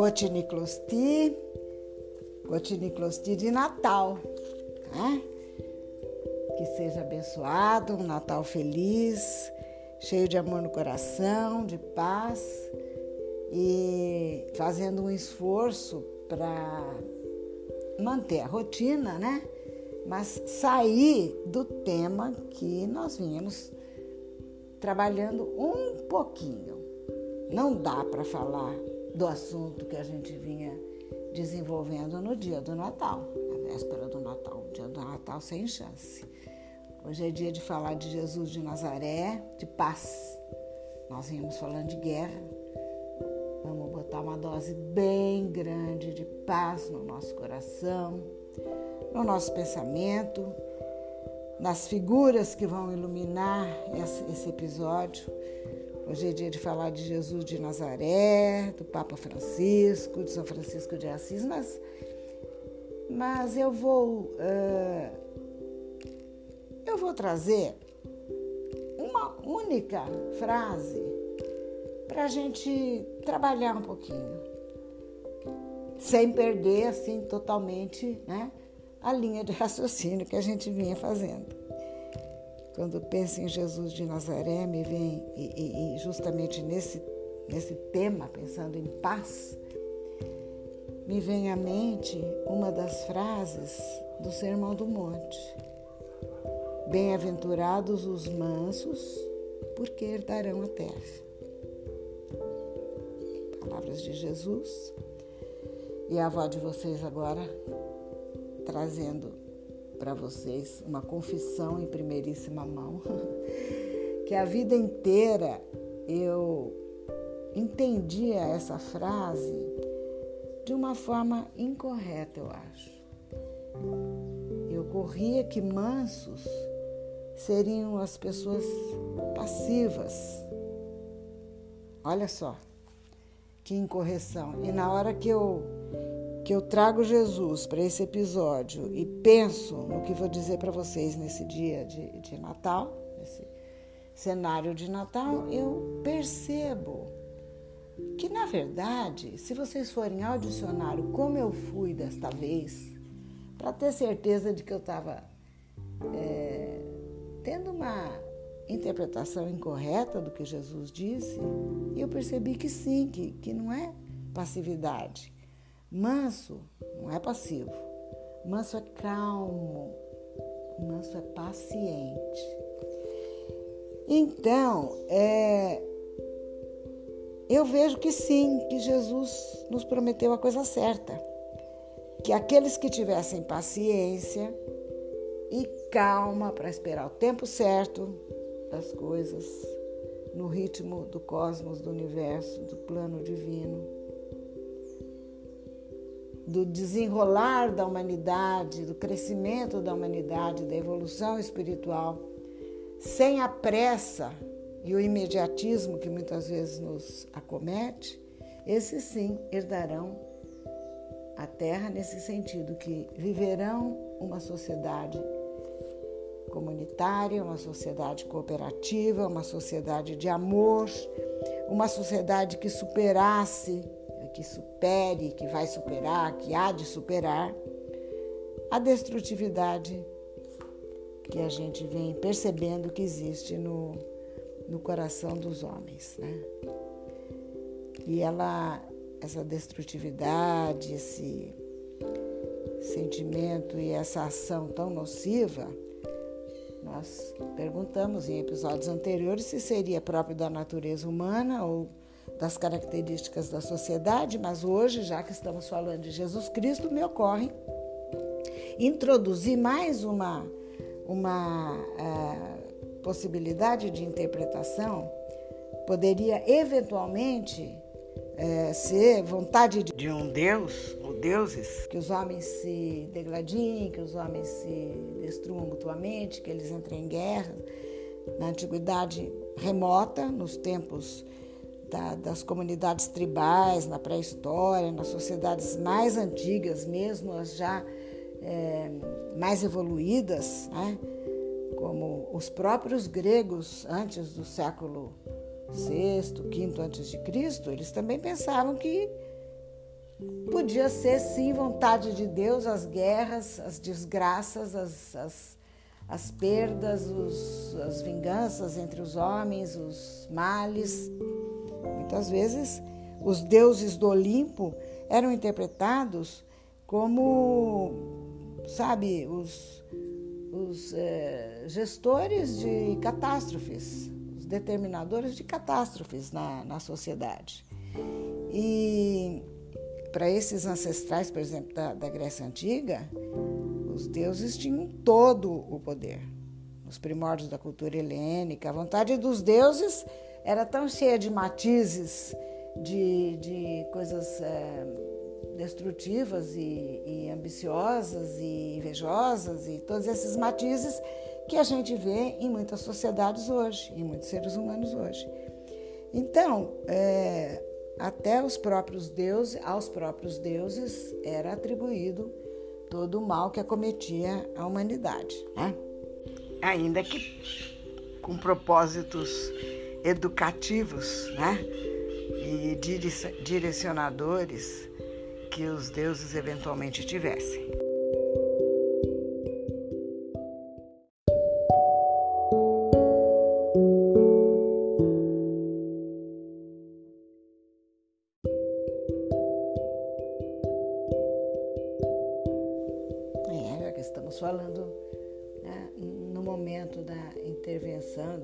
Cotiniclosti, Cotiniclosti de Natal, né? Que seja abençoado, um Natal feliz, cheio de amor no coração, de paz e fazendo um esforço para manter a rotina, né? Mas sair do tema que nós vínhamos trabalhando um pouquinho. Não dá para falar do assunto que a gente vinha desenvolvendo no dia do Natal, na véspera do Natal, dia do Natal sem chance. Hoje é dia de falar de Jesus de Nazaré, de paz. Nós vínhamos falando de guerra. Vamos botar uma dose bem grande de paz no nosso coração, no nosso pensamento, nas figuras que vão iluminar esse episódio Hoje é dia de falar de Jesus de Nazaré, do Papa Francisco, de São Francisco de Assis, mas, mas eu vou uh, eu vou trazer uma única frase para a gente trabalhar um pouquinho, sem perder assim totalmente, né, a linha de raciocínio que a gente vinha fazendo. Quando penso em Jesus de Nazaré, me vem, e, e justamente nesse, nesse tema, pensando em paz, me vem à mente uma das frases do Sermão do Monte. Bem-aventurados os mansos, porque herdarão a terra. Palavras de Jesus. E a avó de vocês agora trazendo para vocês uma confissão em primeiríssima mão, que a vida inteira eu entendia essa frase de uma forma incorreta, eu acho. Eu corria que mansos seriam as pessoas passivas. Olha só, que incorreção. E na hora que eu que eu trago Jesus para esse episódio e penso no que vou dizer para vocês nesse dia de, de Natal, nesse cenário de Natal, eu percebo que, na verdade, se vocês forem ao dicionário como eu fui desta vez, para ter certeza de que eu estava é, tendo uma interpretação incorreta do que Jesus disse, eu percebi que sim, que, que não é passividade Manso não é passivo. Manso é calmo. Manso é paciente. Então, é, eu vejo que sim, que Jesus nos prometeu a coisa certa. Que aqueles que tivessem paciência e calma para esperar o tempo certo das coisas, no ritmo do cosmos, do universo, do plano divino, do desenrolar da humanidade, do crescimento da humanidade, da evolução espiritual, sem a pressa e o imediatismo que muitas vezes nos acomete, esses sim herdarão a terra nesse sentido que viverão uma sociedade comunitária, uma sociedade cooperativa, uma sociedade de amor, uma sociedade que superasse que supere, que vai superar, que há de superar a destrutividade que a gente vem percebendo que existe no, no coração dos homens, né? E ela, essa destrutividade, esse sentimento e essa ação tão nociva, nós perguntamos em episódios anteriores se seria próprio da natureza humana ou das características da sociedade, mas hoje, já que estamos falando de Jesus Cristo, me ocorre introduzir mais uma, uma uh, possibilidade de interpretação. Poderia eventualmente uh, ser vontade de um Deus ou deuses, que os homens se degladiem, que os homens se destruam mutuamente, que eles entrem em guerra. Na antiguidade remota, nos tempos da, das comunidades tribais na pré-história, nas sociedades mais antigas, mesmo as já é, mais evoluídas, né? como os próprios gregos antes do século VI, V antes de Cristo, eles também pensavam que podia ser sim vontade de Deus as guerras, as desgraças, as, as, as perdas, os, as vinganças entre os homens, os males. Muitas vezes os deuses do Olimpo eram interpretados como, sabe, os, os é, gestores de catástrofes, os determinadores de catástrofes na, na sociedade. E para esses ancestrais, por exemplo, da, da Grécia Antiga, os deuses tinham todo o poder. Nos primórdios da cultura helênica, a vontade dos deuses era tão cheia de matizes, de, de coisas é, destrutivas e, e ambiciosas e invejosas e todos esses matizes que a gente vê em muitas sociedades hoje, em muitos seres humanos hoje. Então, é, até os próprios deuses, aos próprios deuses era atribuído todo o mal que acometia a humanidade, né? ainda que com propósitos educativos, né? E direcionadores que os deuses eventualmente tivessem.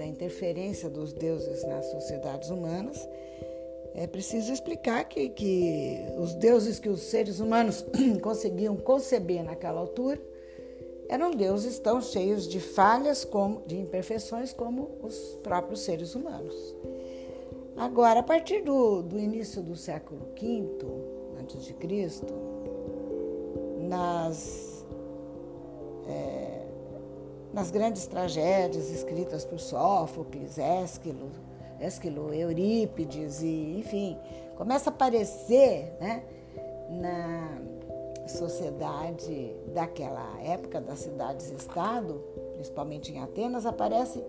Interferência dos deuses nas sociedades humanas, é preciso explicar que, que os deuses que os seres humanos conseguiam conceber naquela altura eram deuses tão cheios de falhas, como, de imperfeições, como os próprios seres humanos. Agora, a partir do, do início do século V antes de Cristo, nas nas grandes tragédias escritas por Sófocles, Ésquilo, Ésquilo Eurípides e, enfim, começa a aparecer, né, na sociedade daquela época das cidades-estado, principalmente em Atenas, aparece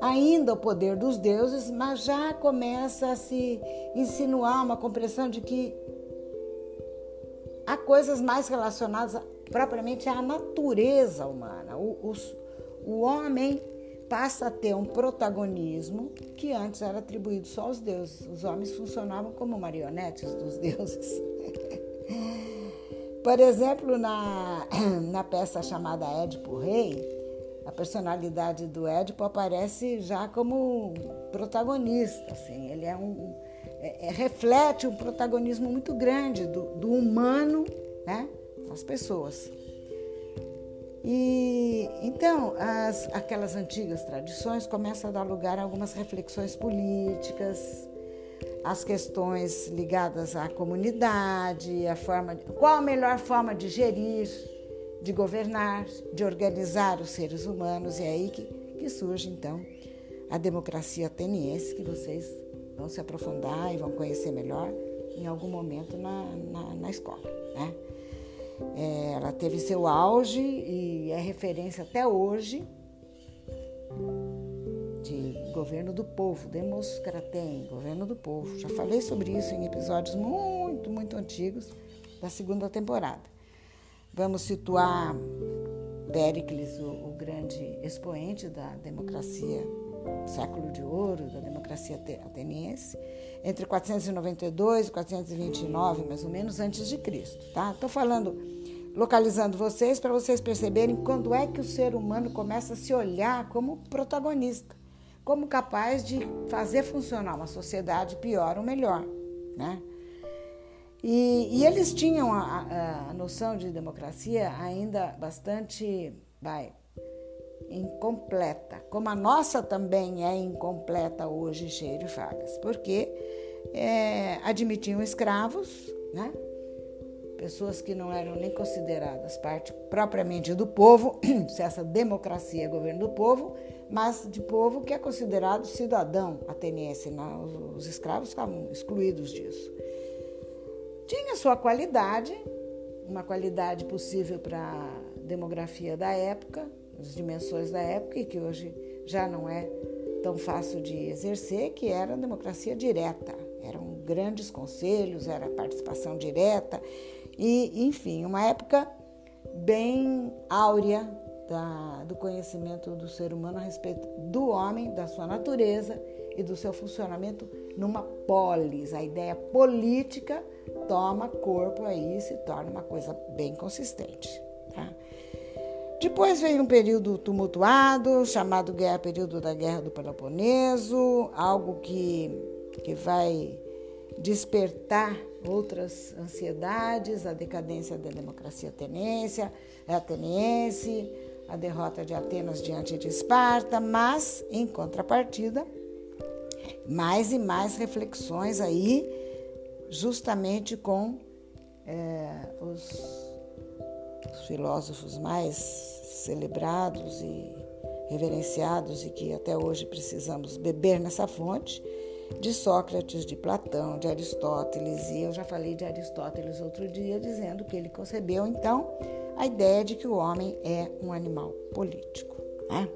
ainda o poder dos deuses, mas já começa a se insinuar uma compreensão de que há coisas mais relacionadas propriamente à natureza humana. os, o homem passa a ter um protagonismo que antes era atribuído só aos deuses. Os homens funcionavam como marionetes dos deuses. Por exemplo, na, na peça chamada Édipo Rei, a personalidade do Édipo aparece já como protagonista. Assim, ele é um, é, é, reflete um protagonismo muito grande do, do humano né, nas pessoas. E então as, aquelas antigas tradições começam a dar lugar a algumas reflexões políticas, as questões ligadas à comunidade, a forma, qual a melhor forma de gerir, de governar, de organizar os seres humanos. E é aí que, que surge então a democracia ateniense, que vocês vão se aprofundar e vão conhecer melhor em algum momento na, na, na escola. Né? É, ela teve seu auge e é referência até hoje de governo do povo, Demos Kraten, governo do povo. Já falei sobre isso em episódios muito, muito antigos da segunda temporada. Vamos situar Péricles, o, o grande expoente da democracia século de ouro da democracia ateniense, entre 492 e 429, mais ou menos, antes de Cristo. Tá? Estou falando, localizando vocês para vocês perceberem quando é que o ser humano começa a se olhar como protagonista, como capaz de fazer funcionar uma sociedade pior ou melhor. Né? E, e eles tinham a, a, a noção de democracia ainda bastante, vai, incompleta, como a nossa também é incompleta hoje, cheia de falhas, porque é, admitiam escravos, né? pessoas que não eram nem consideradas parte propriamente do povo, se essa democracia é governo do povo, mas de povo que é considerado cidadão ateniense. Né? Os escravos estavam excluídos disso. Tinha sua qualidade, uma qualidade possível para a demografia da época, as dimensões da época e que hoje já não é tão fácil de exercer, que era a democracia direta. Eram grandes conselhos, era participação direta e, enfim, uma época bem áurea da, do conhecimento do ser humano a respeito do homem, da sua natureza e do seu funcionamento numa polis. A ideia política toma corpo aí e se torna uma coisa bem consistente. Tá? Depois veio um período tumultuado, chamado guerra, período da Guerra do Peloponeso, algo que, que vai despertar outras ansiedades, a decadência da democracia ateniense, ateniense, a derrota de Atenas diante de Esparta, mas, em contrapartida, mais e mais reflexões aí, justamente com é, os os filósofos mais celebrados e reverenciados e que até hoje precisamos beber nessa fonte, de Sócrates, de Platão, de Aristóteles, e eu já falei de Aristóteles outro dia, dizendo que ele concebeu então a ideia de que o homem é um animal político. Né?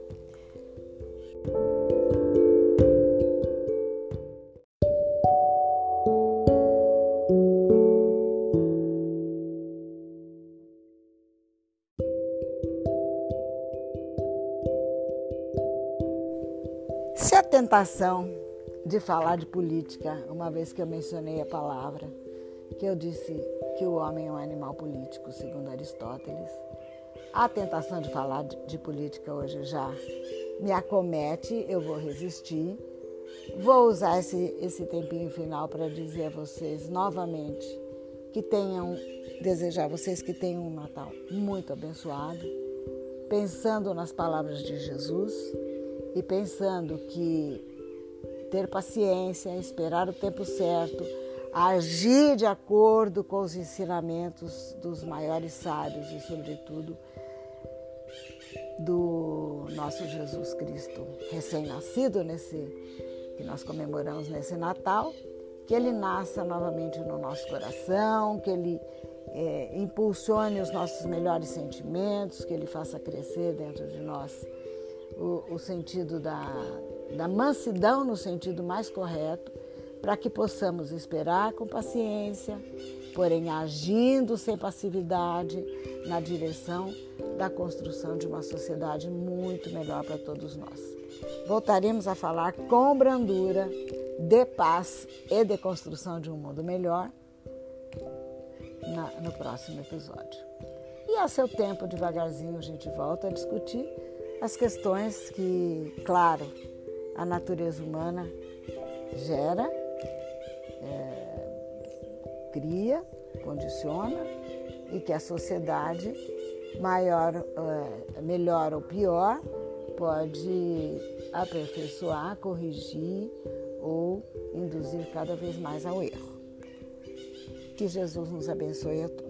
Se a tentação de falar de política, uma vez que eu mencionei a palavra, que eu disse que o homem é um animal político, segundo Aristóteles, a tentação de falar de política hoje já me acomete, eu vou resistir. Vou usar esse, esse tempinho final para dizer a vocês novamente que tenham, desejar a vocês que tenham um Natal muito abençoado, pensando nas palavras de Jesus e pensando que ter paciência, esperar o tempo certo, agir de acordo com os ensinamentos dos maiores sábios e, sobretudo, do nosso Jesus Cristo, recém-nascido nesse que nós comemoramos nesse Natal, que ele nasça novamente no nosso coração, que ele é, impulsione os nossos melhores sentimentos, que ele faça crescer dentro de nós o, o sentido da, da mansidão no sentido mais correto, para que possamos esperar com paciência, porém agindo sem passividade na direção da construção de uma sociedade muito melhor para todos nós. Voltaremos a falar com brandura de paz e de construção de um mundo melhor na, no próximo episódio. E a seu tempo, devagarzinho, a gente volta a discutir as questões que, claro, a natureza humana gera, é, cria, condiciona e que a sociedade, maior, é, melhor ou pior, pode aperfeiçoar, corrigir ou induzir cada vez mais ao erro. Que Jesus nos abençoe a todos.